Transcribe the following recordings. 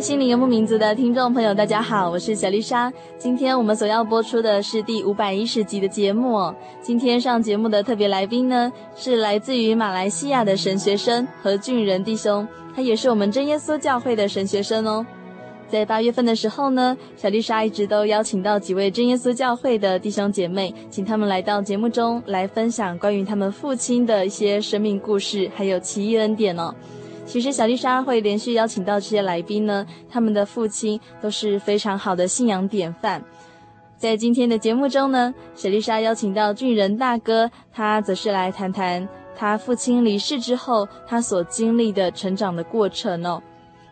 心灵游牧民族的听众朋友，大家好，我是小丽莎。今天我们所要播出的是第五百一十集的节目。今天上节目的特别来宾呢，是来自于马来西亚的神学生何俊仁弟兄，他也是我们真耶稣教会的神学生哦。在八月份的时候呢，小丽莎一直都邀请到几位真耶稣教会的弟兄姐妹，请他们来到节目中来分享关于他们父亲的一些生命故事，还有奇异恩典哦。其实小丽莎会连续邀请到这些来宾呢，他们的父亲都是非常好的信仰典范。在今天的节目中呢，小丽莎邀请到俊仁大哥，他则是来谈谈他父亲离世之后他所经历的成长的过程哦。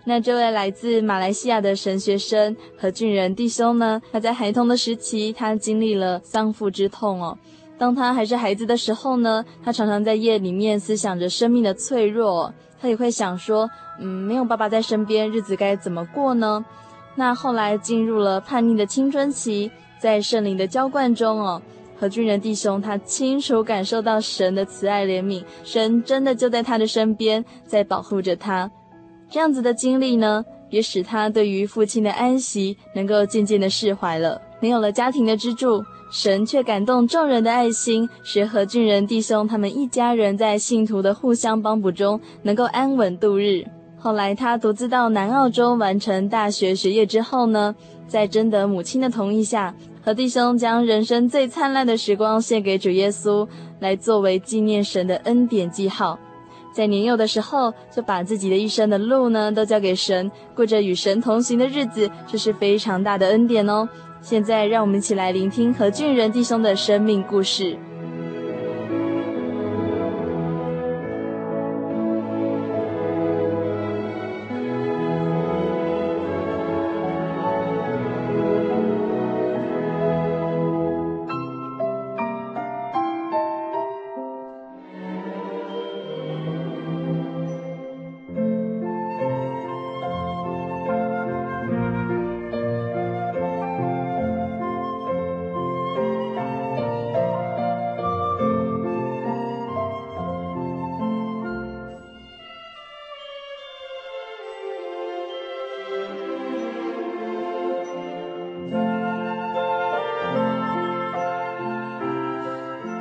那这位来自马来西亚的神学生何俊仁弟兄呢，他在孩童的时期，他经历了丧父之痛哦。当他还是孩子的时候呢，他常常在夜里面思想着生命的脆弱。他也会想说，嗯，没有爸爸在身边，日子该怎么过呢？那后来进入了叛逆的青春期，在圣灵的浇灌中哦，何俊仁弟兄他清楚感受到神的慈爱怜悯，神真的就在他的身边，在保护着他。这样子的经历呢，也使他对于父亲的安息能够渐渐的释怀了。没有了家庭的支柱。神却感动众人的爱心，使何俊仁弟兄他们一家人在信徒的互相帮补中，能够安稳度日。后来他独自到南澳洲完成大学学业之后呢，在征得母亲的同意下，何弟兄将人生最灿烂的时光献给主耶稣，来作为纪念神的恩典记号。在年幼的时候，就把自己的一生的路呢，都交给神，过着与神同行的日子，这是非常大的恩典哦。现在，让我们一起来聆听何俊仁弟兄的生命故事。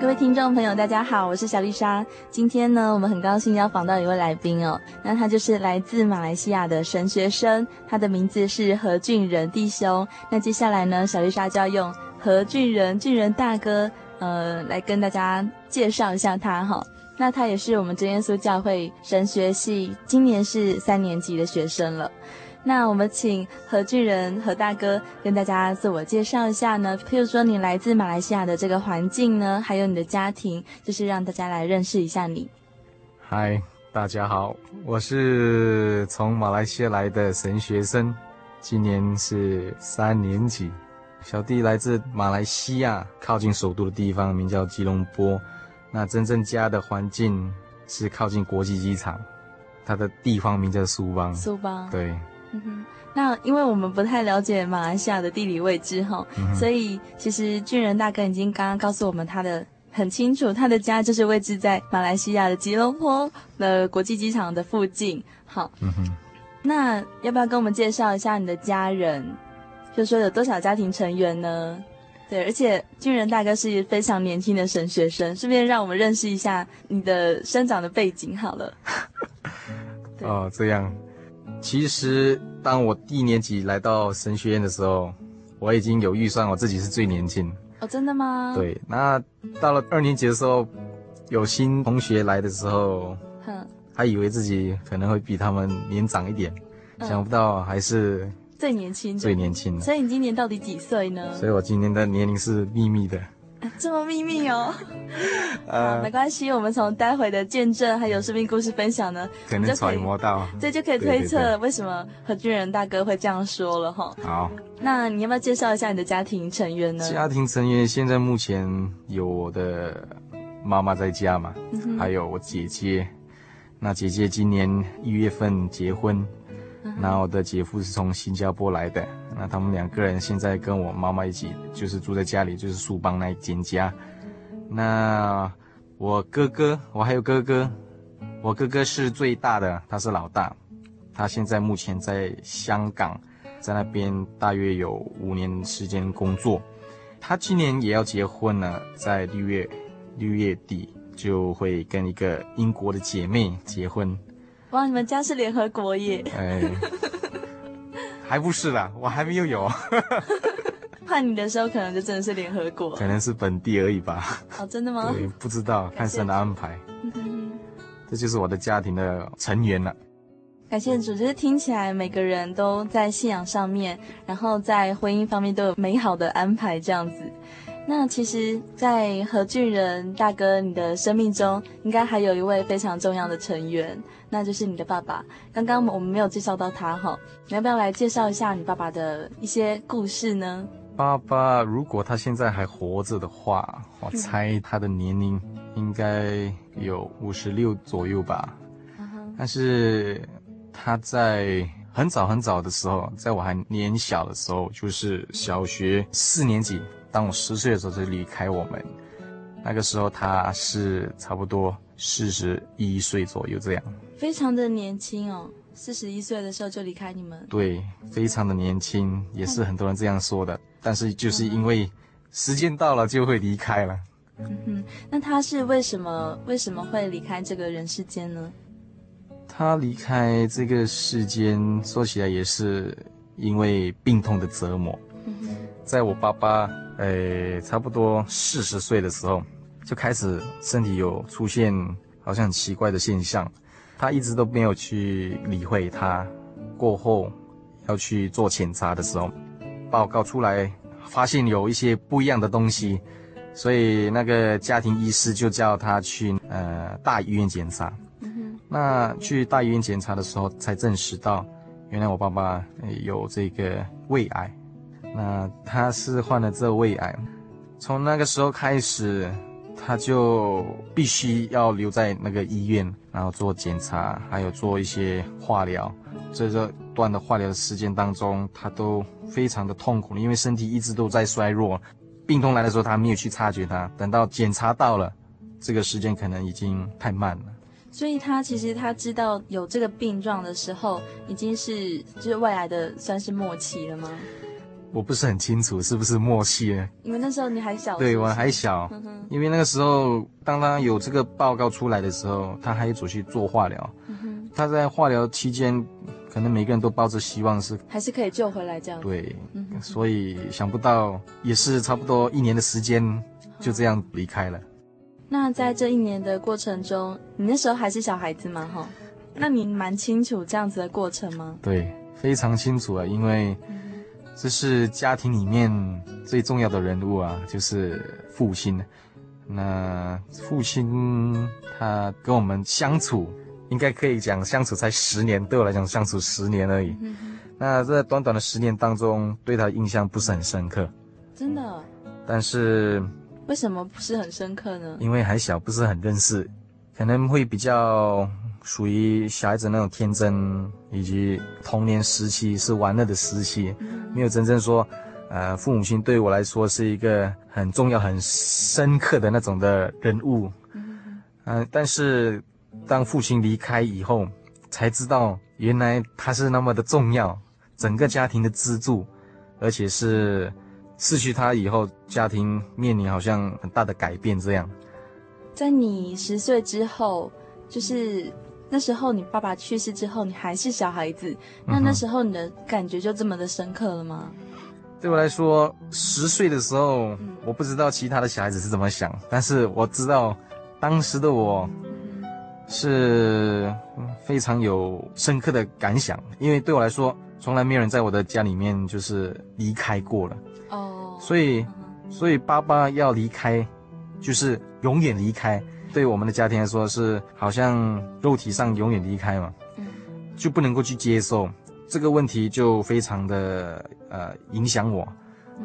各位听众朋友，大家好，我是小丽莎。今天呢，我们很高兴要访到一位来宾哦，那他就是来自马来西亚的神学生，他的名字是何俊仁弟兄。那接下来呢，小丽莎就要用何俊仁、俊仁大哥，呃，来跟大家介绍一下他哈。那他也是我们真耶稣教会神学系，今年是三年级的学生了。那我们请何俊仁何大哥跟大家自我介绍一下呢？譬如说你来自马来西亚的这个环境呢，还有你的家庭，就是让大家来认识一下你。嗨，大家好，我是从马来西亚来的神学生，今年是三年级。小弟来自马来西亚靠近首都的地方，名叫吉隆坡。那真正家的环境是靠近国际机场，它的地方名叫苏邦。苏邦，对。嗯哼，那因为我们不太了解马来西亚的地理位置哈，嗯、所以其实俊仁大哥已经刚刚告诉我们他的很清楚，他的家就是位置在马来西亚的吉隆坡的国际机场的附近。好，嗯哼，那要不要跟我们介绍一下你的家人？就说有多少家庭成员呢？对，而且俊仁大哥是非常年轻的神学生，顺便让我们认识一下你的生长的背景好了。哦，这样。其实当我一年级来到神学院的时候，我已经有预算，我自己是最年轻。哦，真的吗？对。那到了二年级的时候，有新同学来的时候，哼，还以为自己可能会比他们年长一点，嗯、想不到还是。最年轻，最年轻的。所以你今年到底几岁呢？所以我今年的年龄是秘密的。啊、这么秘密哦？呃，没关系，我们从待会的见证还有生命故事分享呢，可能揣摩到，这就可以推测为什么何俊仁大哥会这样说了哈。好，那你要不要介绍一下你的家庭成员呢？家庭成员现在目前有我的妈妈在家嘛，嗯、还有我姐姐。那姐姐今年一月份结婚。那我的姐夫是从新加坡来的，那他们两个人现在跟我妈妈一起，就是住在家里，就是苏邦那一间家。那我哥哥，我还有哥哥，我哥哥是最大的，他是老大，他现在目前在香港，在那边大约有五年时间工作。他今年也要结婚了，在六月六月底就会跟一个英国的姐妹结婚。哇，你们家是联合国耶？哎，还不是啦，我还没有有。判你的时候，可能就真的是联合国，可能是本地而已吧。哦，真的吗？对，不知道，看神的安排。嗯哼哼，这就是我的家庭的成员了。感谢主，就是听起来每个人都在信仰上面，然后在婚姻方面都有美好的安排，这样子。那其实，在何俊仁大哥你的生命中，应该还有一位非常重要的成员，那就是你的爸爸。刚刚我们没有介绍到他哈，你要不要来介绍一下你爸爸的一些故事呢？爸爸，如果他现在还活着的话，我猜他的年龄应该有五十六左右吧。嗯、但是他在很早很早的时候，在我还年小的时候，就是小学四年级。当我十岁的时候就离开我们，那个时候他是差不多四十一岁左右这样，非常的年轻哦，四十一岁的时候就离开你们，对，非常的年轻，也是很多人这样说的，但是就是因为时间到了就会离开了。嗯哼，那他是为什么为什么会离开这个人世间呢？他离开这个世间，说起来也是因为病痛的折磨。嗯，在我爸爸。诶，差不多四十岁的时候，就开始身体有出现好像很奇怪的现象，他一直都没有去理会他。过后要去做检查的时候，报告出来发现有一些不一样的东西，所以那个家庭医师就叫他去呃大医院检查。嗯哼。那去大医院检查的时候，才证实到原来我爸爸有这个胃癌。那他是患了这胃癌，从那个时候开始，他就必须要留在那个医院，然后做检查，还有做一些化疗。在这段的化疗的时间当中，他都非常的痛苦，因为身体一直都在衰弱。病痛来的时候，他没有去察觉它，等到检查到了，这个时间可能已经太慢了。所以他其实他知道有这个病状的时候，已经是就是胃癌的算是末期了吗？我不是很清楚是不是默契呢？因为那时候你还小？对，我还小。嗯、因为那个时候，当他有这个报告出来的时候，他还走去做化疗。嗯、他在化疗期间，可能每个人都抱着希望是还是可以救回来这样。对，嗯、所以想不到也是差不多一年的时间就这样离开了。那在这一年的过程中，你那时候还是小孩子吗？哈，那你蛮清楚这样子的过程吗？对，非常清楚啊，因为。这是家庭里面最重要的人物啊，就是父亲。那父亲他跟我们相处，应该可以讲相处才十年，对我来讲相处十年而已。嗯、那在短短的十年当中，对他印象不是很深刻。真的？但是为什么不是很深刻呢？因为还小，不是很认识，可能会比较属于小孩子那种天真，以及童年时期是玩乐的时期，没有真正说，呃，父母亲对我来说是一个很重要、很深刻的那种的人物。嗯、呃，但是当父亲离开以后，才知道原来他是那么的重要，整个家庭的支柱，而且是失去他以后，家庭面临好像很大的改变这样。在你十岁之后，就是那时候你爸爸去世之后，你还是小孩子，那那时候你的感觉就这么的深刻了吗？对我来说，十岁的时候，我不知道其他的小孩子是怎么想，但是我知道当时的我是非常有深刻的感想，因为对我来说，从来没有人在我的家里面就是离开过了。哦，所以，所以爸爸要离开。就是永远离开，对我们的家庭来说是好像肉体上永远离开嘛，嗯，就不能够去接受这个问题，就非常的呃影响我。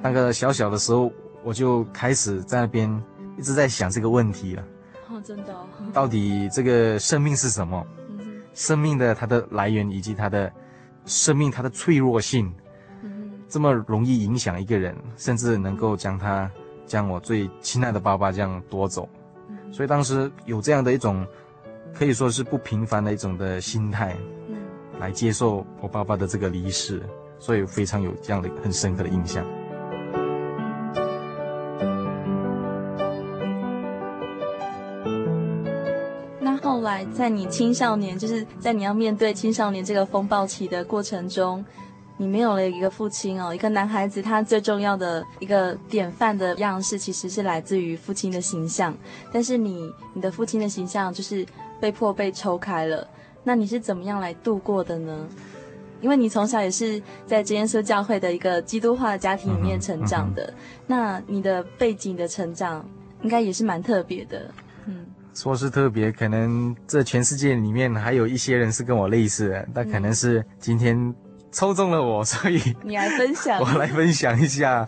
那个小小的时候，我就开始在那边一直在想这个问题了。哦，真的哦。到底这个生命是什么？嗯，生命的它的来源以及它的生命它的脆弱性，嗯，这么容易影响一个人，甚至能够将他。将我最亲爱的爸爸这样夺走，所以当时有这样的一种，可以说是不平凡的一种的心态，来接受我爸爸的这个离世，所以非常有这样的很深刻的印象。那后来在你青少年，就是在你要面对青少年这个风暴期的过程中。你没有了一个父亲哦，一个男孩子，他最重要的一个典范的样式，其实是来自于父亲的形象。但是你，你的父亲的形象就是被迫被抽开了。那你是怎么样来度过的呢？因为你从小也是在真耶稣教会的一个基督化的家庭里面成长的，嗯嗯、那你的背景的成长应该也是蛮特别的。嗯，说是特别，可能这全世界里面还有一些人是跟我类似的，但可能是今天。抽中了我，所以你来分享，我来分享一下，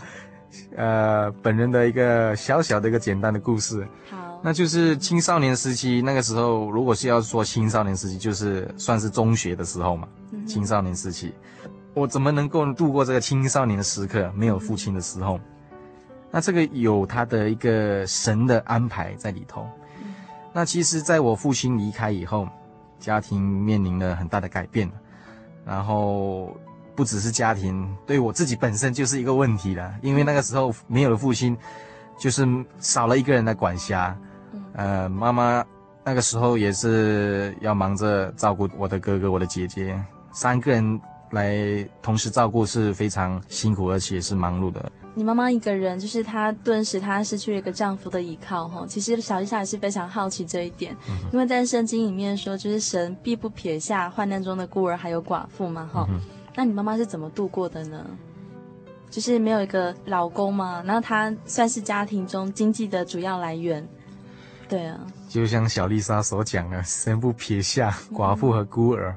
呃，本人的一个小小的一个简单的故事。好，那就是青少年时期，那个时候，如果是要说青少年时期，就是算是中学的时候嘛。嗯、青少年时期，我怎么能够度过这个青少年的时刻？没有父亲的时候，嗯、那这个有他的一个神的安排在里头。嗯、那其实，在我父亲离开以后，家庭面临了很大的改变。然后不只是家庭，对我自己本身就是一个问题了，因为那个时候没有了父亲，就是少了一个人的管辖。呃，妈妈那个时候也是要忙着照顾我的哥哥、我的姐姐，三个人来同时照顾是非常辛苦，而且是忙碌的。你妈妈一个人，就是她顿时她失去了一个丈夫的依靠，哈。其实小丽莎也是非常好奇这一点，嗯、因为在圣经里面说，就是神必不撇下患难中的孤儿还有寡妇嘛，哈。嗯、那你妈妈是怎么度过的呢？就是没有一个老公嘛，然后她算是家庭中经济的主要来源，对啊。就像小丽莎所讲的，神不撇下寡妇和孤儿，嗯、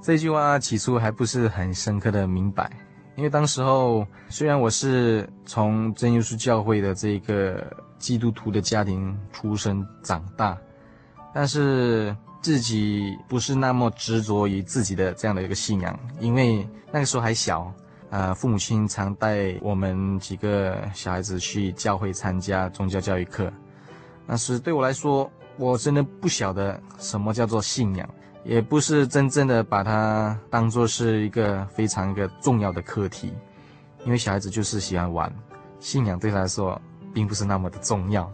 这句话起初还不是很深刻的明白。因为当时候，虽然我是从真耶稣教会的这个基督徒的家庭出生长大，但是自己不是那么执着于自己的这样的一个信仰，因为那个时候还小，呃，父母亲常带我们几个小孩子去教会参加宗教教育课，但是对我来说，我真的不晓得什么叫做信仰。也不是真正的把它当做是一个非常一个重要的课题，因为小孩子就是喜欢玩，信仰对他来说并不是那么的重要。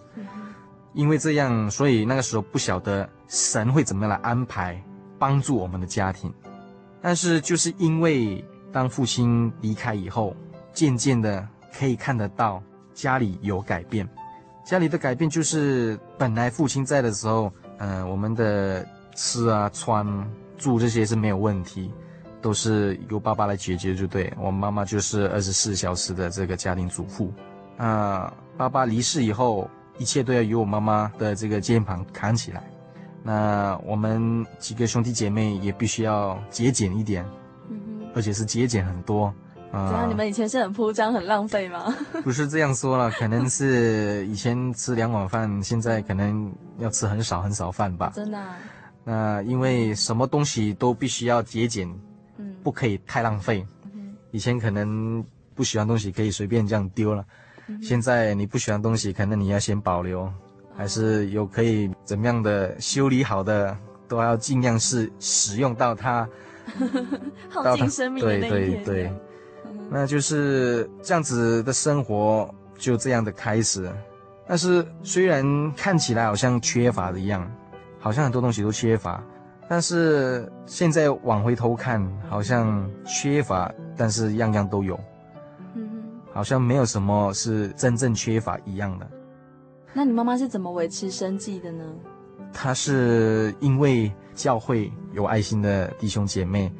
因为这样，所以那个时候不晓得神会怎么样来安排帮助我们的家庭。但是就是因为当父亲离开以后，渐渐的可以看得到家里有改变。家里的改变就是本来父亲在的时候，嗯、我们的。吃啊、穿、住这些是没有问题，都是由爸爸来解决，就对。我妈妈就是二十四小时的这个家庭主妇。啊，爸爸离世以后，一切都要由我妈妈的这个肩膀扛起来。那我们几个兄弟姐妹也必须要节俭一点，嗯，而且是节俭很多。啊？你们以前是很铺张、很浪费吗？不是这样说了，可能是以前吃两碗饭，现在可能要吃很少很少饭吧。真的啊。那因为什么东西都必须要节俭，嗯，不可以太浪费。嗯，以前可能不喜欢东西可以随便这样丢了，嗯，现在你不喜欢东西，可能你要先保留，还是有可以怎么样的修理好的，都要尽量是使用到它，耗尽生命。对对对，那就是这样子的生活就这样的开始。但是虽然看起来好像缺乏的一样。好像很多东西都缺乏，但是现在往回头看，好像缺乏，但是样样都有，嗯，好像没有什么是真正缺乏一样的。那你妈妈是怎么维持生计的呢？她是因为教会有爱心的弟兄姐妹，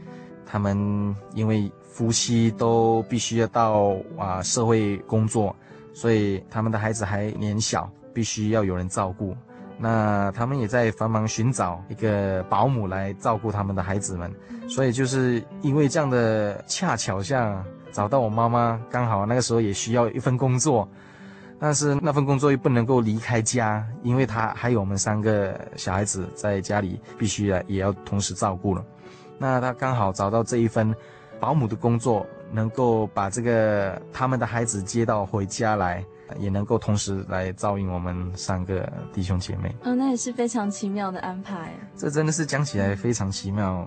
他们因为夫妻都必须要到啊社会工作，所以他们的孩子还年小，必须要有人照顾。那他们也在繁忙寻找一个保姆来照顾他们的孩子们，所以就是因为这样的恰巧下找到我妈妈，刚好那个时候也需要一份工作，但是那份工作又不能够离开家，因为她还有我们三个小孩子在家里必须啊也要同时照顾了。那她刚好找到这一份保姆的工作，能够把这个他们的孩子接到回家来。也能够同时来照应我们三个弟兄姐妹，嗯、哦，那也是非常奇妙的安排。这真的是讲起来非常奇妙，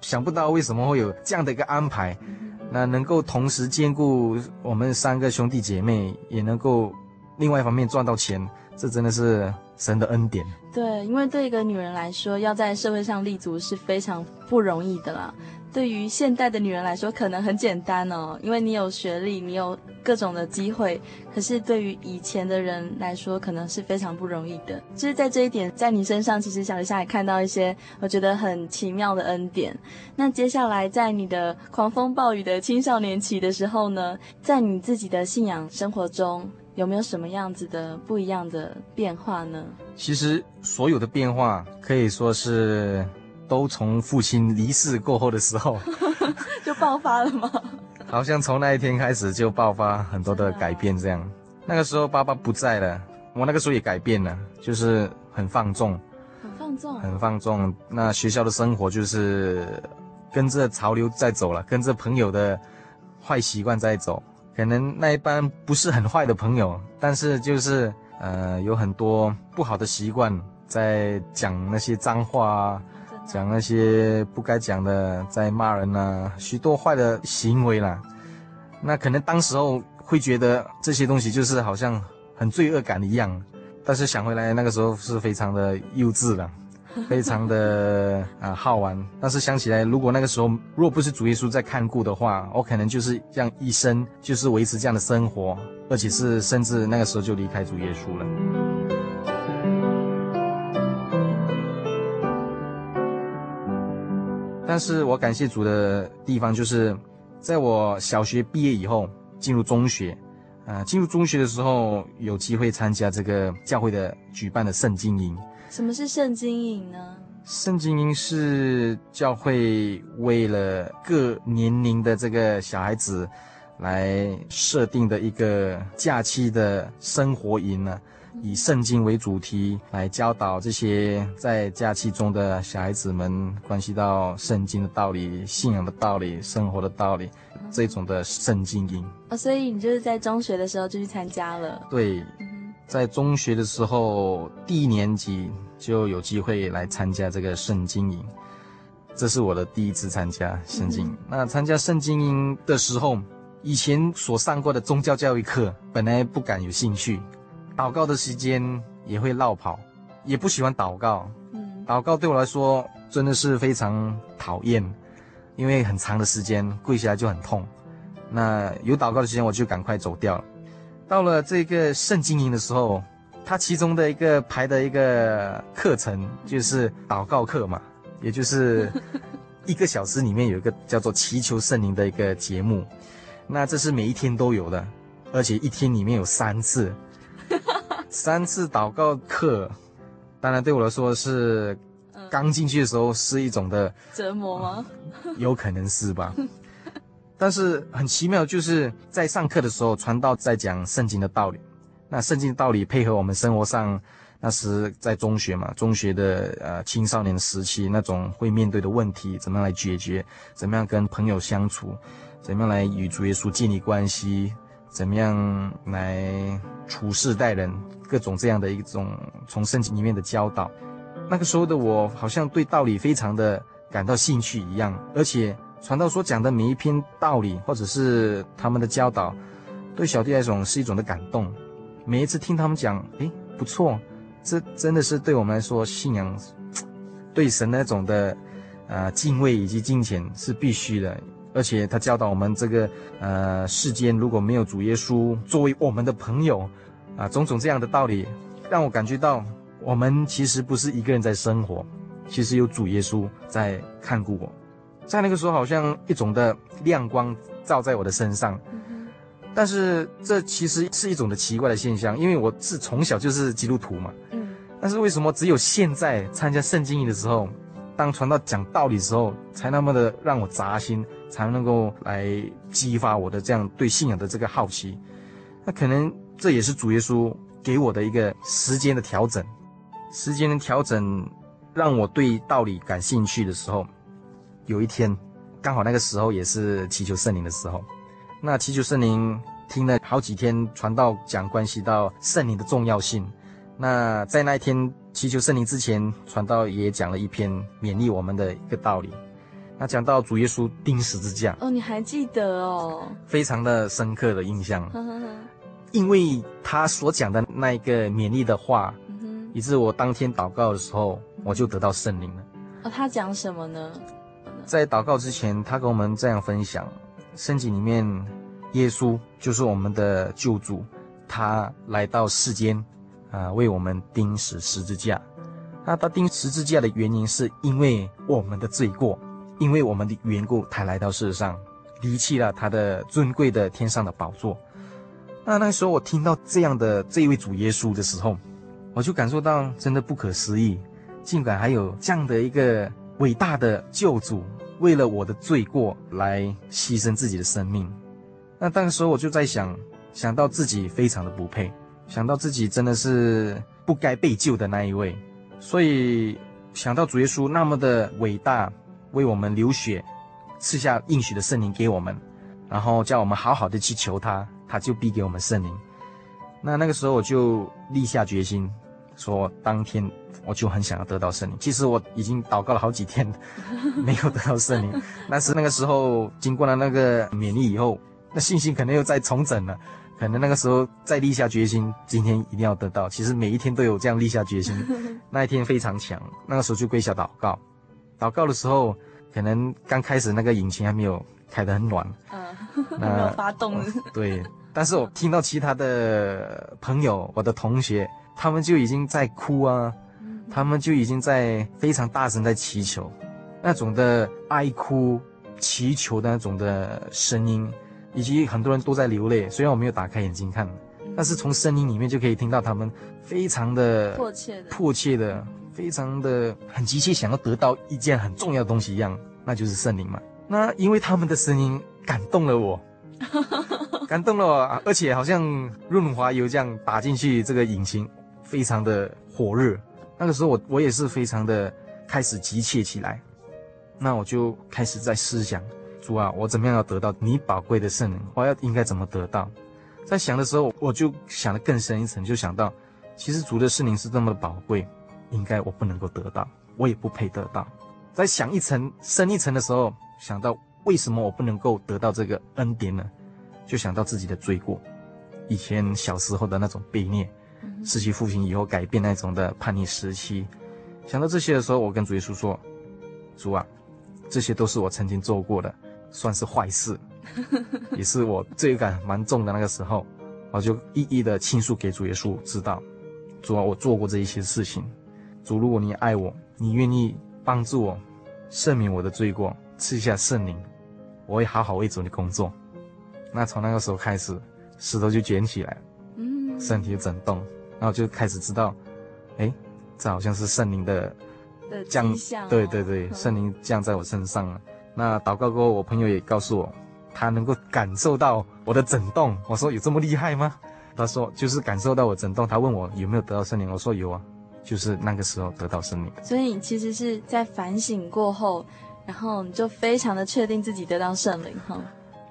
想不到为什么会有这样的一个安排，嗯、那能够同时兼顾我们三个兄弟姐妹，也能够另外一方面赚到钱，这真的是神的恩典。对，因为对一个女人来说，要在社会上立足是非常不容易的啦。对于现代的女人来说，可能很简单哦，因为你有学历，你有各种的机会。可是对于以前的人来说，可能是非常不容易的。就是在这一点，在你身上，其实小丽莎也看到一些我觉得很奇妙的恩典。那接下来，在你的狂风暴雨的青少年期的时候呢，在你自己的信仰生活中，有没有什么样子的不一样的变化呢？其实所有的变化可以说是。都从父亲离世过后的时候 就爆发了吗？好像从那一天开始就爆发很多的改变，这样。那个时候爸爸不在了，我那个时候也改变了，就是很放纵，很放纵，很放纵。那学校的生活就是跟着潮流在走了，跟着朋友的坏习惯在走。可能那一班不是很坏的朋友，但是就是呃有很多不好的习惯，在讲那些脏话啊。讲那些不该讲的，在骂人呐、啊，许多坏的行为啦。那可能当时候会觉得这些东西就是好像很罪恶感一样，但是想回来那个时候是非常的幼稚的，非常的啊好玩。但是想起来，如果那个时候如果不是主耶稣在看顾的话，我可能就是这样一生就是维持这样的生活，而且是甚至那个时候就离开主耶稣了。但是我感谢主的地方，就是在我小学毕业以后，进入中学，啊、呃，进入中学的时候，有机会参加这个教会的举办的圣经营。什么是圣经营呢？圣经营是教会为了各年龄的这个小孩子来设定的一个假期的生活营呢。以圣经为主题来教导这些在假期中的小孩子们，关系到圣经的道理、信仰的道理、生活的道理，这种的圣经营。哦，所以你就是在中学的时候就去参加了？对，在中学的时候，第一年级就有机会来参加这个圣经营，这是我的第一次参加圣经。嗯。那参加圣经营的时候，以前所上过的宗教教育课，本来不敢有兴趣。祷告的时间也会绕跑，也不喜欢祷告。嗯，祷告对我来说真的是非常讨厌，因为很长的时间跪下来就很痛。那有祷告的时间我就赶快走掉了。到了这个圣经营的时候，它其中的一个排的一个课程就是祷告课嘛，也就是 一个小时里面有一个叫做祈求圣灵的一个节目。那这是每一天都有的，而且一天里面有三次。三次祷告课，当然对我来说是刚进去的时候是一种的折磨吗？有可能是吧。但是很奇妙，就是在上课的时候，传道在讲圣经的道理。那圣经的道理配合我们生活上那时在中学嘛，中学的呃青少年时期那种会面对的问题，怎么样来解决？怎么样跟朋友相处？怎么样来与主耶稣建立关系？怎么样来处事待人？各种这样的一种从圣经里面的教导。那个时候的我，好像对道理非常的感到兴趣一样，而且传道所讲的每一篇道理，或者是他们的教导，对小弟来说是一种的感动。每一次听他们讲，诶，不错。这真的是对我们来说，信仰对神那种的呃敬畏以及敬虔是必须的。而且他教导我们，这个呃世间如果没有主耶稣作为我们的朋友，啊、呃，种种这样的道理，让我感觉到我们其实不是一个人在生活，其实有主耶稣在看顾我。在那个时候，好像一种的亮光照在我的身上。但是这其实是一种的奇怪的现象，因为我是从小就是基督徒嘛。嗯。但是为什么只有现在参加圣经营的时候，当传道讲道理的时候，才那么的让我扎心，才能够来激发我的这样对信仰的这个好奇？那可能这也是主耶稣给我的一个时间的调整，时间的调整让我对道理感兴趣的时候，有一天刚好那个时候也是祈求圣灵的时候。那祈求圣灵听了好几天传道讲关系到圣灵的重要性。那在那一天祈求圣灵之前，传道也讲了一篇勉励我们的一个道理。那讲到主耶稣钉十字架哦，你还记得哦？非常的深刻的印象，因为他所讲的那一个勉励的话，以致我当天祷告的时候，我就得到圣灵了。哦，他讲什么呢？在祷告之前，他跟我们这样分享。圣经里面，耶稣就是我们的救主，他来到世间，啊，为我们钉死十字架。那他钉十字架的原因，是因为我们的罪过，因为我们的缘故，他来到世上，离弃了他的尊贵的天上的宝座。那那时候我听到这样的这一位主耶稣的时候，我就感受到真的不可思议，竟然还有这样的一个伟大的救主。为了我的罪过来牺牲自己的生命，那当时我就在想，想到自己非常的不配，想到自己真的是不该被救的那一位，所以想到主耶稣那么的伟大，为我们流血，赐下应许的圣灵给我们，然后叫我们好好的去求他，他就必给我们圣灵。那那个时候我就立下决心。说当天我就很想要得到圣灵，其实我已经祷告了好几天，没有得到圣灵。但是那个时候经过了那个勉励以后，那信心可能又再重整了，可能那个时候再立下决心，今天一定要得到。其实每一天都有这样立下决心，那一天非常强。那个时候就跪下祷告，祷告的时候可能刚开始那个引擎还没有开得很暖，嗯，那没有发动。对，但是我听到其他的朋友，我的同学。他们就已经在哭啊，他们就已经在非常大声在祈求，那种的哀哭、祈求的那种的声音，以及很多人都在流泪。虽然我没有打开眼睛看，但是从声音里面就可以听到他们非常的迫切的、迫切的、非常的很急切想要得到一件很重要的东西一样，那就是圣灵嘛。那因为他们的声音感动了我。感动了我，而且好像润滑油这样打进去，这个引擎。非常的火热，那个时候我我也是非常的开始急切起来，那我就开始在思想，主啊，我怎么样要得到你宝贵的圣灵？我要应该怎么得到？在想的时候，我就想得更深一层，就想到，其实主的圣灵是这么的宝贵，应该我不能够得到，我也不配得到。在想一层深一层的时候，想到为什么我不能够得到这个恩典呢？就想到自己的罪过，以前小时候的那种悖逆。失去父亲以后改变那种的叛逆时期，想到这些的时候，我跟主耶稣说：“主啊，这些都是我曾经做过的，算是坏事，也是我罪感蛮重的那个时候，我就一一的倾诉给主耶稣知道。主啊，我做过这一些事情，主，如果你爱我，你愿意帮助我，赦免我的罪过，赐下圣灵，我会好好为主的工作。那从那个时候开始，石头就卷起来了。”身体就震动，然后就开始知道，哎，这好像是圣灵的降，对对对，圣灵降在我身上了。那祷告过后，我朋友也告诉我，他能够感受到我的震动。我说有这么厉害吗？他说就是感受到我震动，他问我有没有得到圣灵，我说有啊，就是那个时候得到圣灵。所以你其实是在反省过后，然后你就非常的确定自己得到圣灵哈。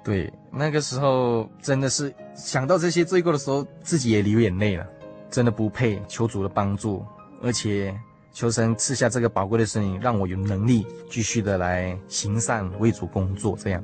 对，那个时候真的是想到这些罪过的时候，自己也流眼泪了，真的不配求主的帮助，而且求神赐下这个宝贵的圣灵，让我有能力继续的来行善为主工作，这样。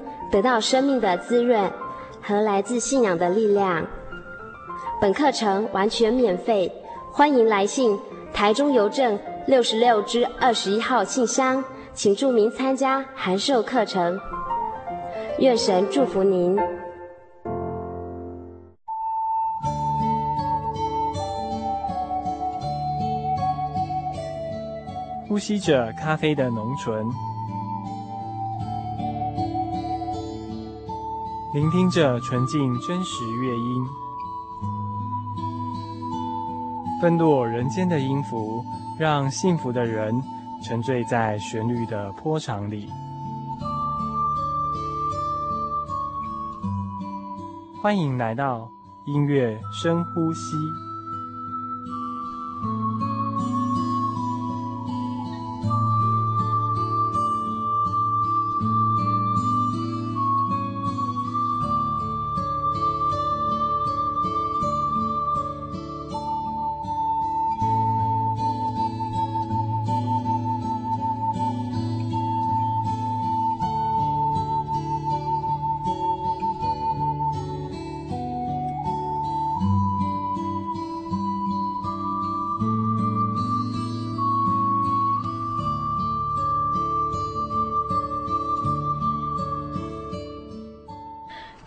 得到生命的滋润和来自信仰的力量。本课程完全免费，欢迎来信台中邮政六十六支二十一号信箱，请注明参加函授课程。愿神祝福您。呼吸着咖啡的浓醇。聆听着纯净真实乐音，分落人间的音符，让幸福的人沉醉在旋律的波长里。欢迎来到音乐深呼吸。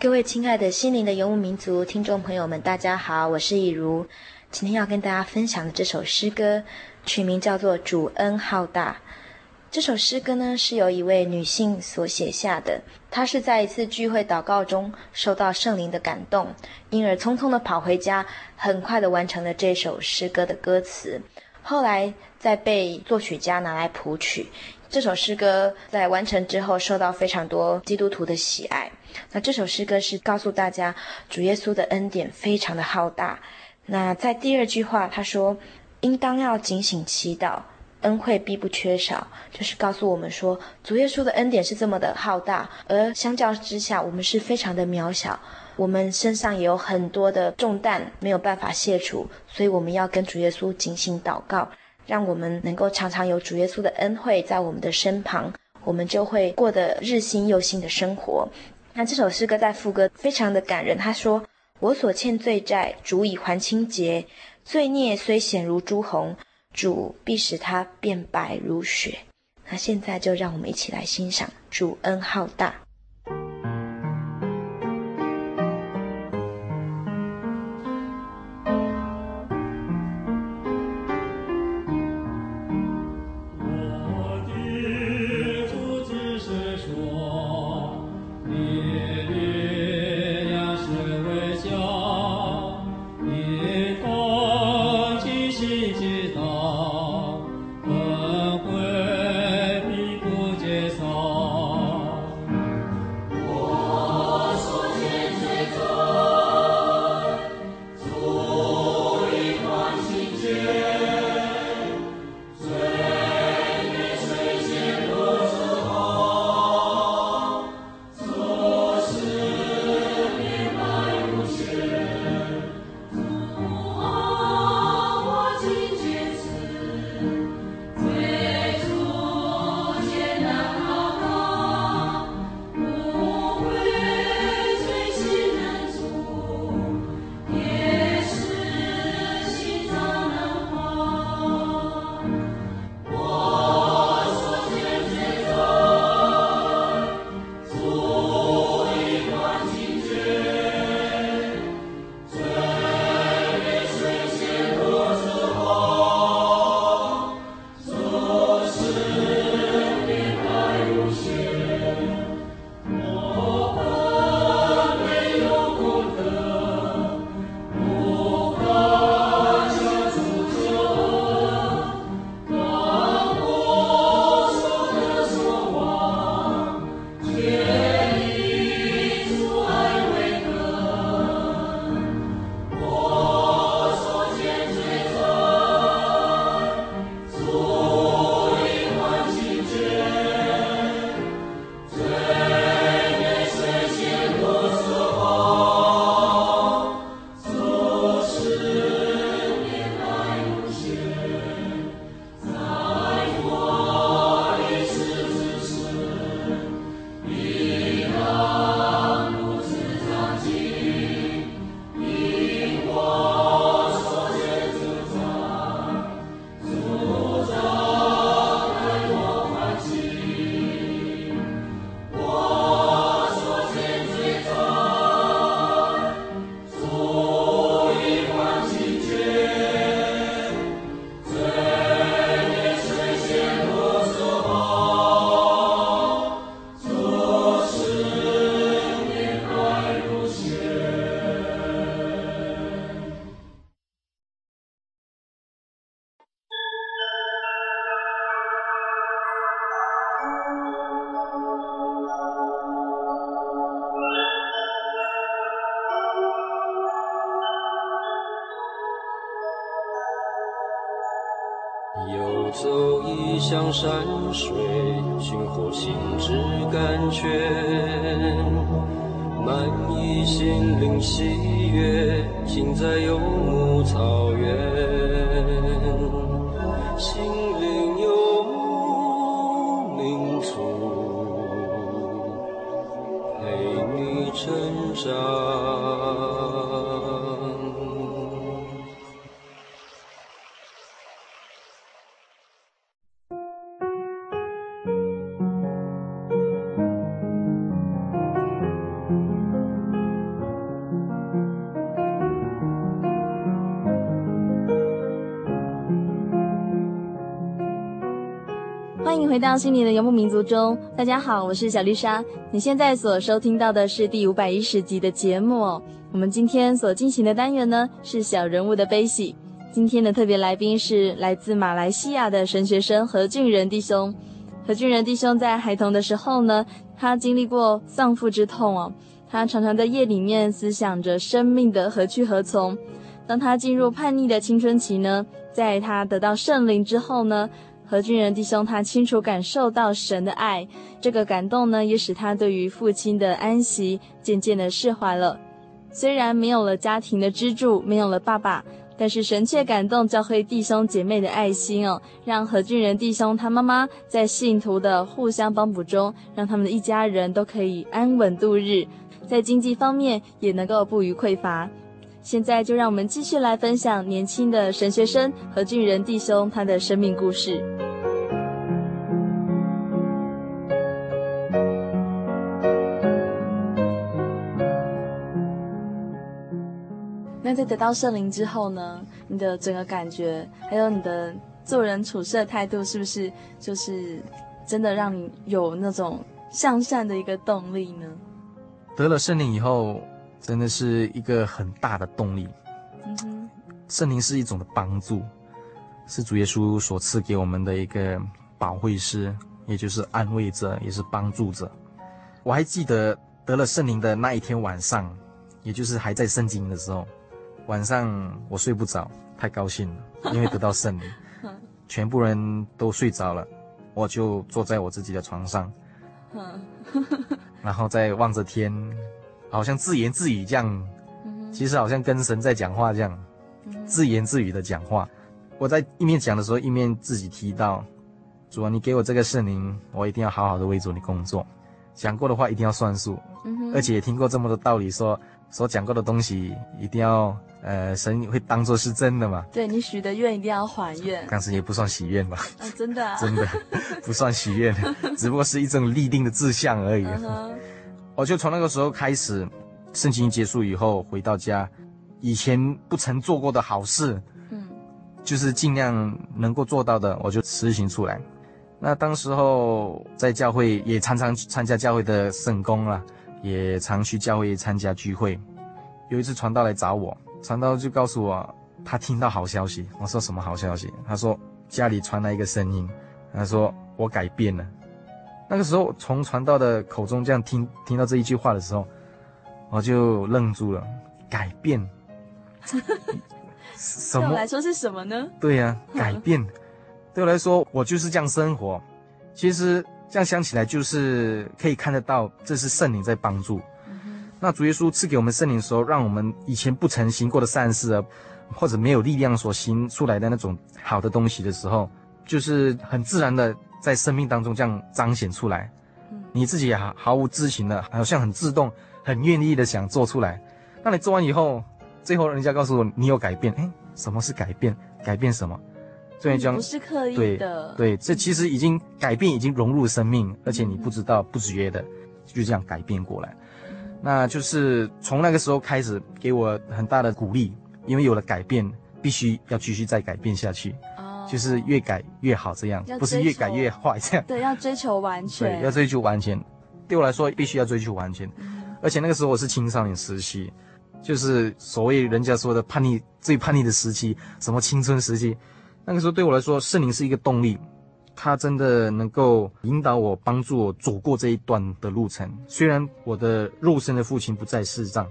各位亲爱的心灵的游牧民族听众朋友们，大家好，我是以如。今天要跟大家分享的这首诗歌，取名叫做《主恩浩大》。这首诗歌呢，是由一位女性所写下的。她是在一次聚会祷告中受到圣灵的感动，因而匆匆的跑回家，很快的完成了这首诗歌的歌词。后来再被作曲家拿来谱曲。这首诗歌在完成之后，受到非常多基督徒的喜爱。那这首诗歌是告诉大家，主耶稣的恩典非常的浩大。那在第二句话，他说：“应当要警醒祈祷，恩惠必不缺少。”就是告诉我们说，主耶稣的恩典是这么的浩大，而相较之下，我们是非常的渺小，我们身上也有很多的重担没有办法卸除，所以我们要跟主耶稣警醒祷告，让我们能够常常有主耶稣的恩惠在我们的身旁，我们就会过得日新又新的生活。那这首诗歌在副歌非常的感人，他说：“我所欠罪债，主以还清结；罪孽虽显如朱红，主必使它变白如雪。”那现在就让我们一起来欣赏主恩浩大。到心灵的游牧民族中，大家好，我是小丽莎。你现在所收听到的是第五百一十集的节目。我们今天所进行的单元呢，是小人物的悲喜。今天的特别来宾是来自马来西亚的神学生何俊仁弟兄。何俊仁弟兄在孩童的时候呢，他经历过丧父之痛哦，他常常在夜里面思想着生命的何去何从。当他进入叛逆的青春期呢，在他得到圣灵之后呢，何俊仁弟兄，他清楚感受到神的爱，这个感动呢，也使他对于父亲的安息渐渐的释怀了。虽然没有了家庭的支柱，没有了爸爸，但是神却感动教会弟兄姐妹的爱心哦，让何俊仁弟兄他妈妈在信徒的互相帮补中，让他们的一家人都可以安稳度日，在经济方面也能够不虞匮乏。现在就让我们继续来分享年轻的神学生何俊仁弟兄他的生命故事。那在得到圣灵之后呢？你的整个感觉，还有你的做人处事的态度，是不是就是真的让你有那种向善的一个动力呢？得了圣灵以后。真的是一个很大的动力。嗯哼，圣灵是一种的帮助，是主耶稣所赐给我们的一个保惠师，也就是安慰者，也是帮助者。我还记得得了圣灵的那一天晚上，也就是还在圣经的时候，晚上我睡不着，太高兴了，因为得到圣灵，全部人都睡着了，我就坐在我自己的床上，然后再望着天。好像自言自语这样，其实好像跟神在讲话这样，自言自语的讲话。我在一面讲的时候，一面自己提到：主啊，你给我这个圣灵，我一定要好好的为主你工作。讲过的话一定要算数，而且也听过这么多道理说，说所讲过的东西一定要，呃，神会当做是真的嘛？对，你许的愿一定要还愿。当时也不算许愿吧？啊，真的啊？真的不算许愿，只不过是一种立定的志向而已。我就从那个时候开始，圣经结束以后回到家，以前不曾做过的好事，嗯，就是尽量能够做到的，我就实行出来。那当时候在教会也常常参加教会的圣工啊，也常去教会参加聚会。有一次传道来找我，传道就告诉我他听到好消息。我说什么好消息？他说家里传来一个声音，他说我改变了。那个时候，从传道的口中这样听听到这一句话的时候，我就愣住了。改变，什么？对我来说是什么呢？对呀、啊，改变。对我来说，我就是这样生活。其实这样想起来，就是可以看得到，这是圣灵在帮助。嗯、那主耶稣赐给我们圣灵的时候，让我们以前不曾行过的善事啊，或者没有力量所行出来的那种好的东西的时候，就是很自然的。在生命当中这样彰显出来，你自己也毫毫无知情的，好像很自动、很愿意的想做出来。那你做完以后，最后人家告诉我你有改变，诶，什么是改变？改变什么？所以这样不是刻意的，对对，这其实已经改变，已经融入生命，而且你不知道、不觉的就这样改变过来。那就是从那个时候开始给我很大的鼓励，因为有了改变，必须要继续再改变下去。就是越改越好，这样不是越改越坏，这样 对，要追求完全，对，要追求完全。对我来说，必须要追求完全。嗯、而且那个时候我是青少年时期，就是所谓人家说的叛逆、最叛逆的时期，什么青春时期。那个时候对我来说，圣灵是一个动力，它真的能够引导我、帮助我走过这一段的路程。虽然我的肉身的父亲不在世上。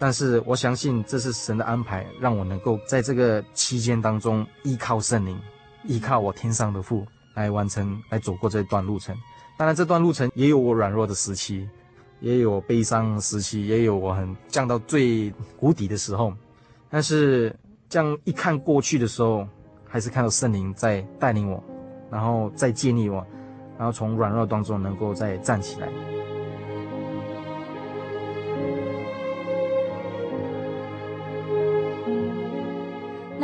但是我相信这是神的安排，让我能够在这个期间当中依靠圣灵，依靠我天上的父来完成，来走过这段路程。当然，这段路程也有我软弱的时期，也有悲伤时期，也有我很降到最谷底的时候。但是这样一看过去的时候，还是看到圣灵在带领我，然后再建立我，然后从软弱当中能够再站起来。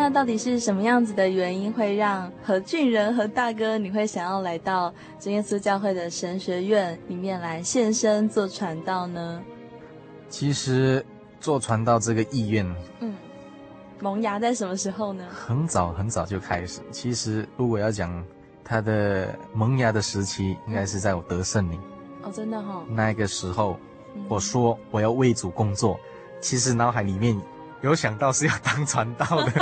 那到底是什么样子的原因，会让何俊仁和大哥你会想要来到真耶稣教会的神学院里面来现身做传道呢？其实做传道这个意愿，嗯，萌芽在什么时候呢？很早很早就开始。其实如果要讲他的萌芽的时期，应该是在我得圣灵哦，真的哈、哦。那个时候，我说我要为主工作，其实脑海里面。有想到是要当传道的，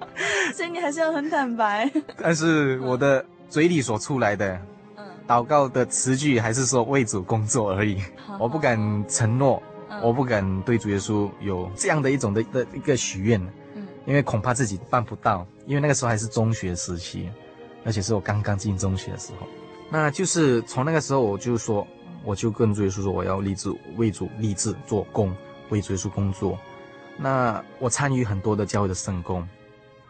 所以你还是要很坦白。但是我的嘴里所出来的，嗯，祷告的词句还是说为主工作而已。好好，我不敢承诺，嗯，我不敢对主耶稣有这样的一种的的一个许愿，嗯，因为恐怕自己办不到，因为那个时候还是中学时期，而且是我刚刚进中学的时候。那就是从那个时候，我就说，我就跟主耶稣说，我要立志为主立志做工，为主耶稣工作。那我参与很多的教会的圣工，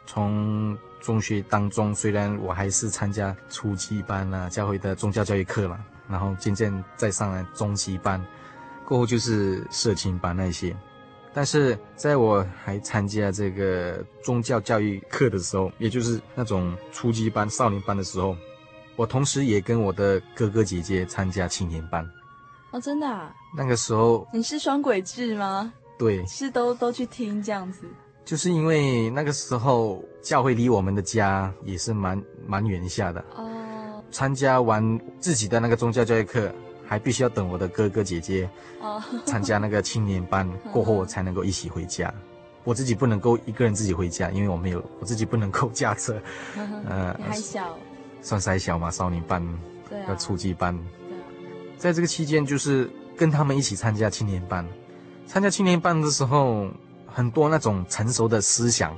从中学当中，虽然我还是参加初级班啊，教会的宗教教育课啦，然后渐渐再上来中级班，过后就是社青班那些，但是在我还参加这个宗教教育课的时候，也就是那种初级班、少年班的时候，我同时也跟我的哥哥姐姐参加青年班。哦，真的啊？那个时候你是双轨制吗？对，是都都去听这样子，就是因为那个时候教会离我们的家也是蛮蛮远下的哦。参加完自己的那个宗教教育课，还必须要等我的哥哥姐姐哦参加那个青年班 过后，我才能够一起回家。我自己不能够一个人自己回家，因为我没有我自己不能够驾车。呃，还小，算是还小嘛，少年班，对啊，要初级班。对啊，在这个期间，就是跟他们一起参加青年班。参加青年班的时候，很多那种成熟的思想，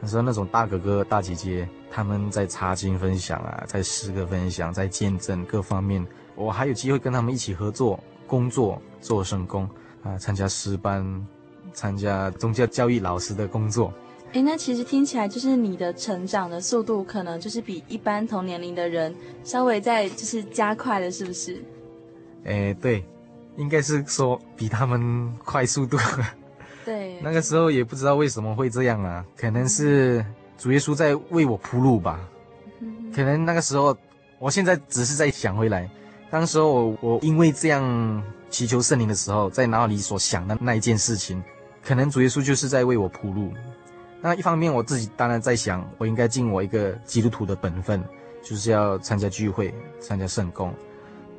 很多那种大哥哥大姐姐，他们在查经分享啊，在诗歌分享，在见证各方面，我还有机会跟他们一起合作工作，做圣工啊，参加诗班，参加宗教教育老师的工作。哎，那其实听起来就是你的成长的速度，可能就是比一般同年龄的人稍微在就是加快了，是不是？哎，对。应该是说比他们快速度，对，那个时候也不知道为什么会这样啊，可能是主耶稣在为我铺路吧，可能那个时候，我现在只是在想回来，当时候我我因为这样祈求圣灵的时候，在脑里所想的那一件事情，可能主耶稣就是在为我铺路。那一方面我自己当然在想，我应该尽我一个基督徒的本分，就是要参加聚会，参加圣工。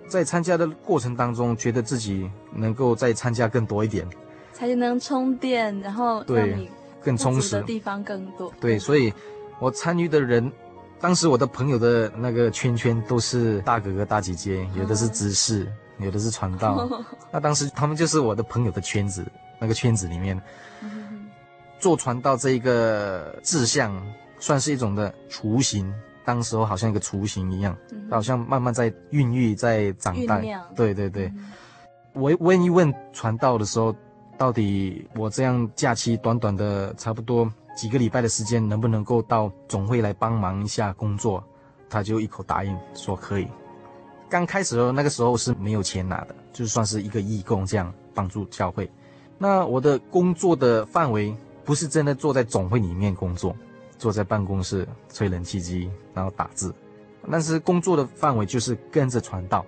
在参加的过程当中，觉得自己能够再参加更多一点，才能充电，然后让你更充实的地方更多。对，所以，我参与的人，当时我的朋友的那个圈圈都是大哥哥大姐姐，有的是知识，嗯、有的是传道。那当时他们就是我的朋友的圈子，那个圈子里面，嗯、做传道这一个志向，算是一种的雏形。当时候好像一个雏形一样，嗯、好像慢慢在孕育，在长大。对对对，嗯、我问一问传道的时候，到底我这样假期短短的差不多几个礼拜的时间，能不能够到总会来帮忙一下工作？他就一口答应说可以。刚开始的那个时候是没有钱拿的，就算是一个义工这样帮助教会。那我的工作的范围不是真的坐在总会里面工作。坐在办公室吹冷气机，然后打字，但是工作的范围就是跟着传道。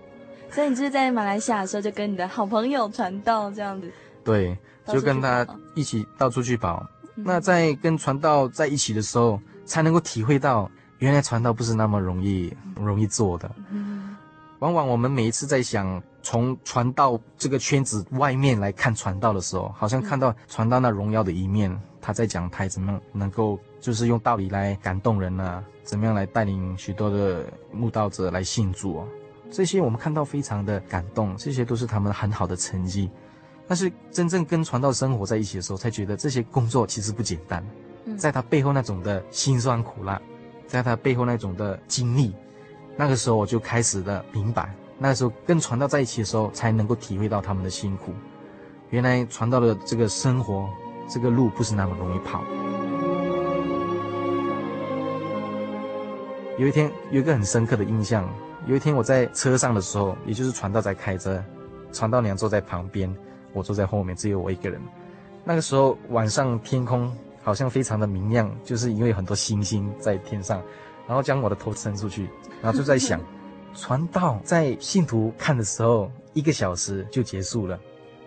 所以你就是在马来西亚的时候，就跟你的好朋友传道这样子。对，就跟他一起到处去跑。嗯、那在跟传道在一起的时候，才能够体会到，原来传道不是那么容易容易做的。嗯、往往我们每一次在想从传道这个圈子外面来看传道的时候，好像看到传道那荣耀的一面。嗯他在讲台怎么能够就是用道理来感动人啊？怎么样来带领许多的慕道者来信主哦？这些我们看到非常的感动，这些都是他们很好的成绩。但是真正跟传道生活在一起的时候，才觉得这些工作其实不简单。在他背后那种的辛酸苦辣，在他背后那种的经历，那个时候我就开始的明白，那个时候跟传道在一起的时候，才能够体会到他们的辛苦。原来传道的这个生活，这个路不是那么容易跑。有一天有一个很深刻的印象，有一天我在车上的时候，也就是传道在开车，传道娘坐在旁边，我坐在后面，只有我一个人。那个时候晚上天空。好像非常的明亮，就是因为很多星星在天上，然后将我的头伸出去，然后就在想，传道在信徒看的时候，一个小时就结束了，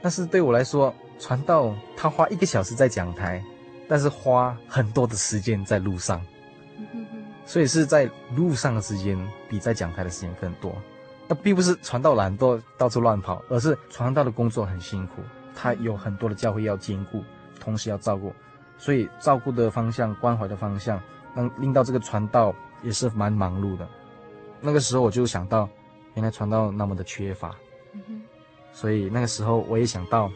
但是对我来说，传道他花一个小时在讲台，但是花很多的时间在路上，所以是在路上的时间比在讲台的时间更多。那并不是传道懒惰到处乱跑，而是传道的工作很辛苦，他有很多的教会要兼顾，同时要照顾。所以照顾的方向、关怀的方向，让令到这个传道也是蛮忙碌的。那个时候我就想到，原来传道那么的缺乏，所以那个时候我也想到，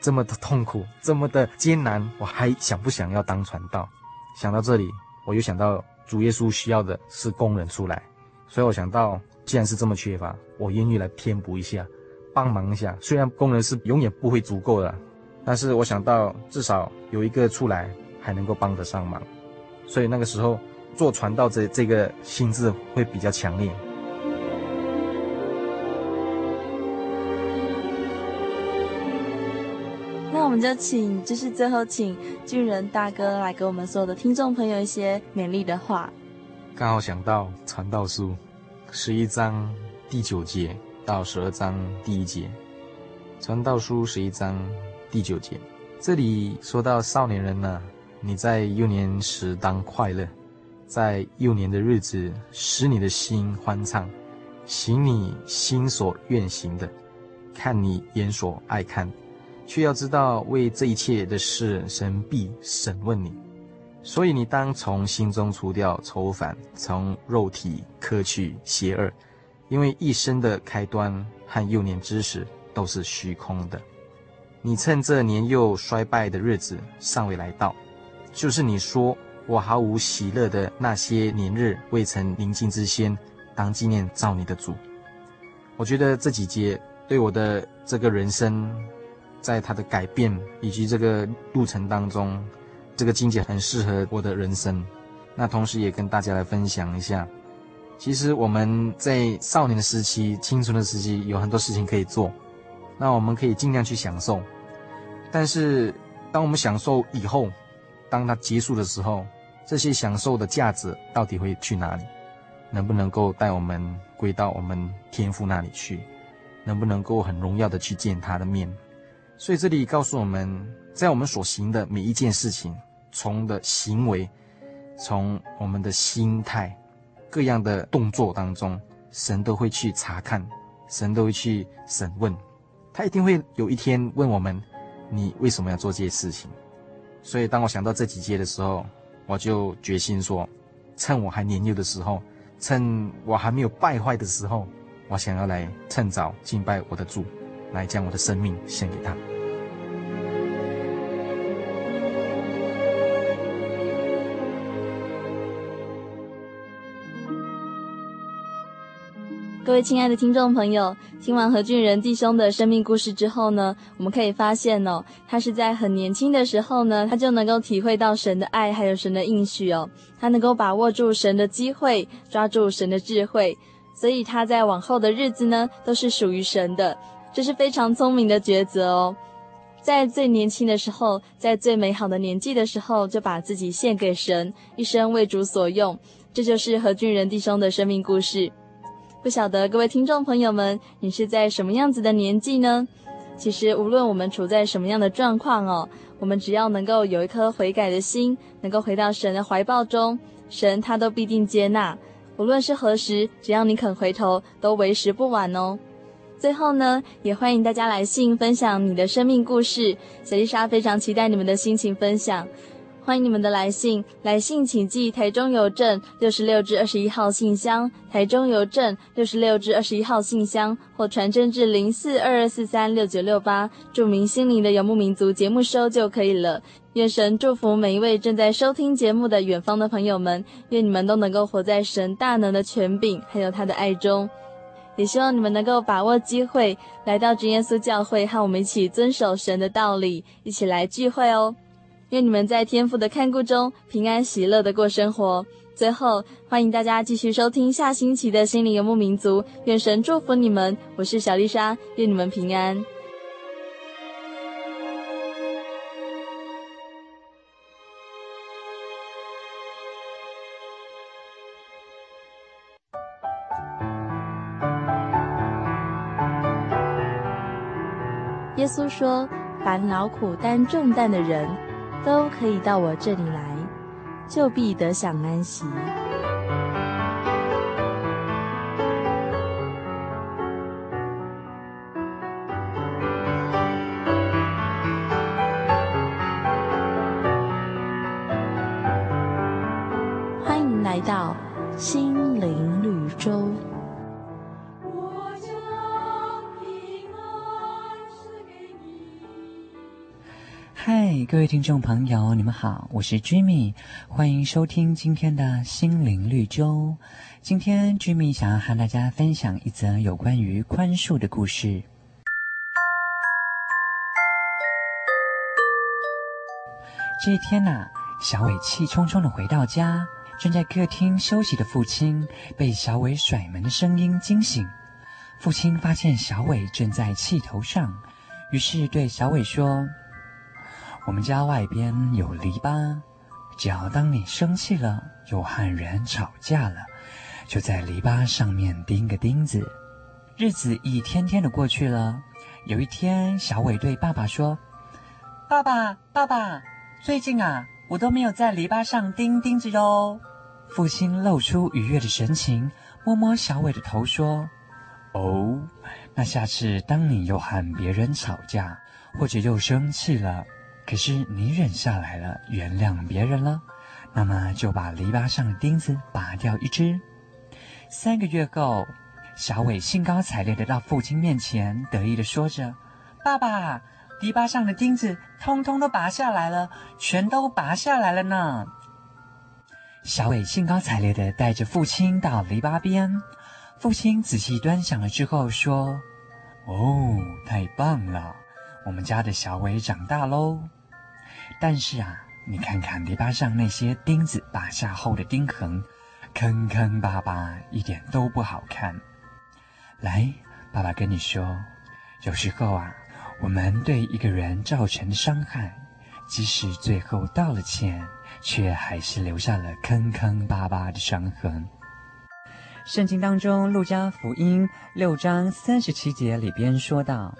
这么的痛苦，这么的艰难，我还想不想要当传道？想到这里，我又想到主耶稣需要的是工人出来，所以我想到，既然是这么缺乏，我愿意来填补一下，帮忙一下。虽然工人是永远不会足够的。但是我想到，至少有一个出来还能够帮得上忙，所以那个时候做传道这这个心智会比较强烈。就请，就是最后请俊仁大哥来给我们所有的听众朋友一些勉励的话。刚好想到传道书十一章第九节到十二章第一节，传道书十一章。第九节，这里说到少年人呢，你在幼年时当快乐，在幼年的日子使你的心欢畅，行你心所愿行的，看你眼所爱看，却要知道为这一切的事，神必审问你，所以你当从心中除掉愁烦，从肉体克去邪恶，因为一生的开端和幼年之时都是虚空的。你趁这年幼衰败的日子尚未来到，就是你说我毫无喜乐的那些年日未曾临近之先，当纪念造你的主。我觉得这几节对我的这个人生，在他的改变以及这个路程当中，这个境界很适合我的人生。那同时也跟大家来分享一下，其实我们在少年的时期、青春的时期，有很多事情可以做。那我们可以尽量去享受，但是当我们享受以后，当它结束的时候，这些享受的价值到底会去哪里？能不能够带我们归到我们天父那里去？能不能够很荣耀的去见他的面？所以这里告诉我们，在我们所行的每一件事情，从的行为，从我们的心态，各样的动作当中，神都会去查看，神都会去审问。他一定会有一天问我们：“你为什么要做这些事情？”所以，当我想到这几节的时候，我就决心说：“趁我还年幼的时候，趁我还没有败坏的时候，我想要来趁早敬拜我的主，来将我的生命献给他。”各位亲爱的听众朋友，听完何俊仁弟兄的生命故事之后呢，我们可以发现哦，他是在很年轻的时候呢，他就能够体会到神的爱，还有神的应许哦，他能够把握住神的机会，抓住神的智慧，所以他在往后的日子呢，都是属于神的，这是非常聪明的抉择哦。在最年轻的时候，在最美好的年纪的时候，就把自己献给神，一生为主所用，这就是何俊仁弟兄的生命故事。不晓得各位听众朋友们，你是在什么样子的年纪呢？其实无论我们处在什么样的状况哦，我们只要能够有一颗悔改的心，能够回到神的怀抱中，神他都必定接纳。无论是何时，只要你肯回头，都为时不晚哦。最后呢，也欢迎大家来信分享你的生命故事，小丽莎非常期待你们的心情分享。欢迎你们的来信，来信请寄台中邮政六十六至二十一号信箱，台中邮政六十六至二十一号信箱，或传真至零四二二四三六九六八，注明心灵的游牧民族节目收就可以了。愿神祝福每一位正在收听节目的远方的朋友们，愿你们都能够活在神大能的权柄还有他的爱中。也希望你们能够把握机会来到真耶稣教会，和我们一起遵守神的道理，一起来聚会哦。愿你们在天父的看顾中平安喜乐的过生活。最后，欢迎大家继续收听下星期的心灵游牧民族。愿神祝福你们，我是小丽莎，愿你们平安。稣说：“烦恼苦担重担的人，都可以到我这里来，就必得享安息。”听众朋友，你们好，我是 Jimmy，欢迎收听今天的心灵绿洲。今天 Jimmy 想要和大家分享一则有关于宽恕的故事。这一天呐、小伟气冲冲的回到家，正在客厅休息的父亲被小伟甩门的声音惊醒。父亲发现小伟正在气头上，于是对小伟说。我们家外边有篱笆，只要当你生气了，又和人吵架了，就在篱笆上面钉个钉子。日子一天天的过去了，有一天，小伟对爸爸说：“爸爸，爸爸，最近啊，我都没有在篱笆上钉钉子哟。”父亲露出愉悦的神情，摸摸小伟的头说：“哦，那下次当你又和别人吵架，或者又生气了。”可是你忍下来了，原谅别人了，那么就把篱笆上的钉子拔掉一只。三个月后，小伟兴高采烈地到父亲面前，得意地说着：“爸爸，篱笆上的钉子通通都拔下来了，全都拔下来了呢。”小伟兴高采烈地带着父亲到篱笆边，父亲仔细端详了之后说：“哦，太棒了，我们家的小伟长大喽。”但是啊，你看看篱笆上那些钉子拔下后的钉痕，坑坑巴巴，一点都不好看。来，爸爸跟你说，有时候啊，我们对一个人造成的伤害，即使最后道了歉，却还是留下了坑坑巴巴的伤痕。圣经当中，《路加福音》六章三十七节里边说道：“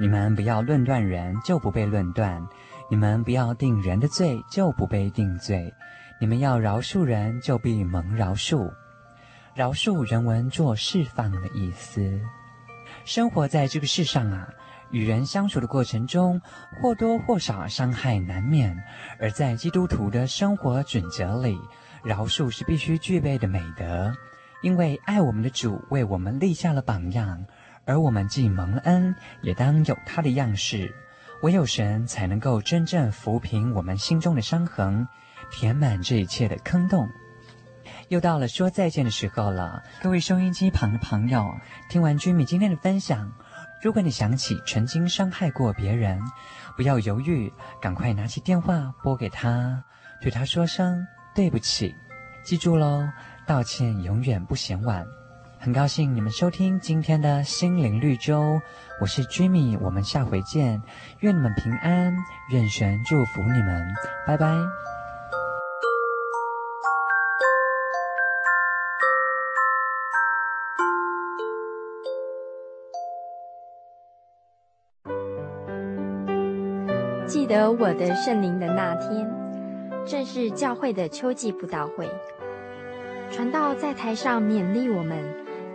你们不要论断人，就不被论断。”你们不要定人的罪，就不被定罪；你们要饶恕人，就必蒙饶恕。饶恕原文做释放的意思。生活在这个世上啊，与人相处的过程中，或多或少伤害难免。而在基督徒的生活准则里，饶恕是必须具备的美德，因为爱我们的主为我们立下了榜样，而我们既蒙恩，也当有他的样式。唯有神才能够真正抚平我们心中的伤痕，填满这一切的坑洞。又到了说再见的时候了，各位收音机旁的朋友，听完君米今天的分享，如果你想起曾经伤害过别人，不要犹豫，赶快拿起电话拨给他，对他说声对不起。记住喽，道歉永远不嫌晚。很高兴你们收听今天的心灵绿洲，我是 Jimmy，我们下回见，愿你们平安，愿神祝福你们，拜拜。记得我的圣灵的那天，正是教会的秋季布道会，传道在台上勉励我们。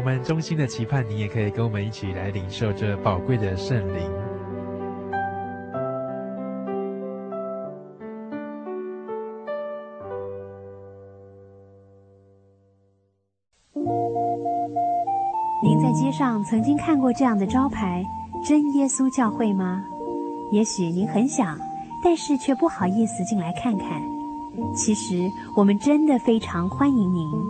我们衷心的期盼，你也可以跟我们一起来领受这宝贵的圣灵。您在街上曾经看过这样的招牌“真耶稣教会”吗？也许您很想，但是却不好意思进来看看。其实，我们真的非常欢迎您。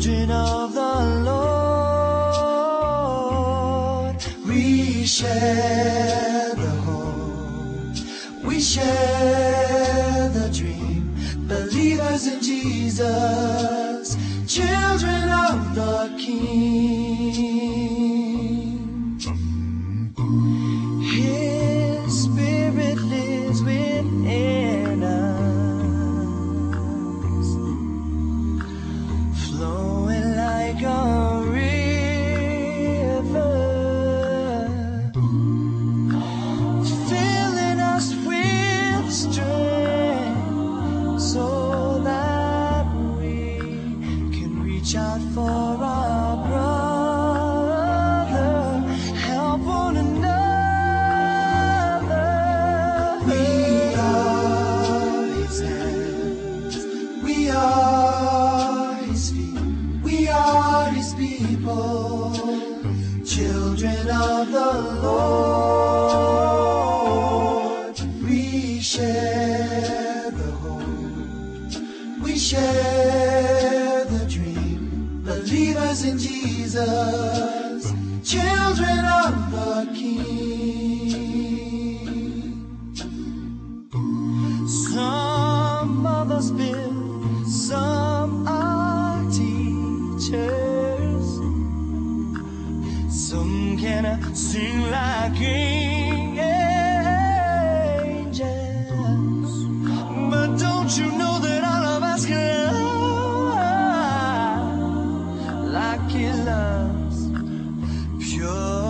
children of the Lord. We share the hope, we share the dream. Believers in Jesus, children of the King. pure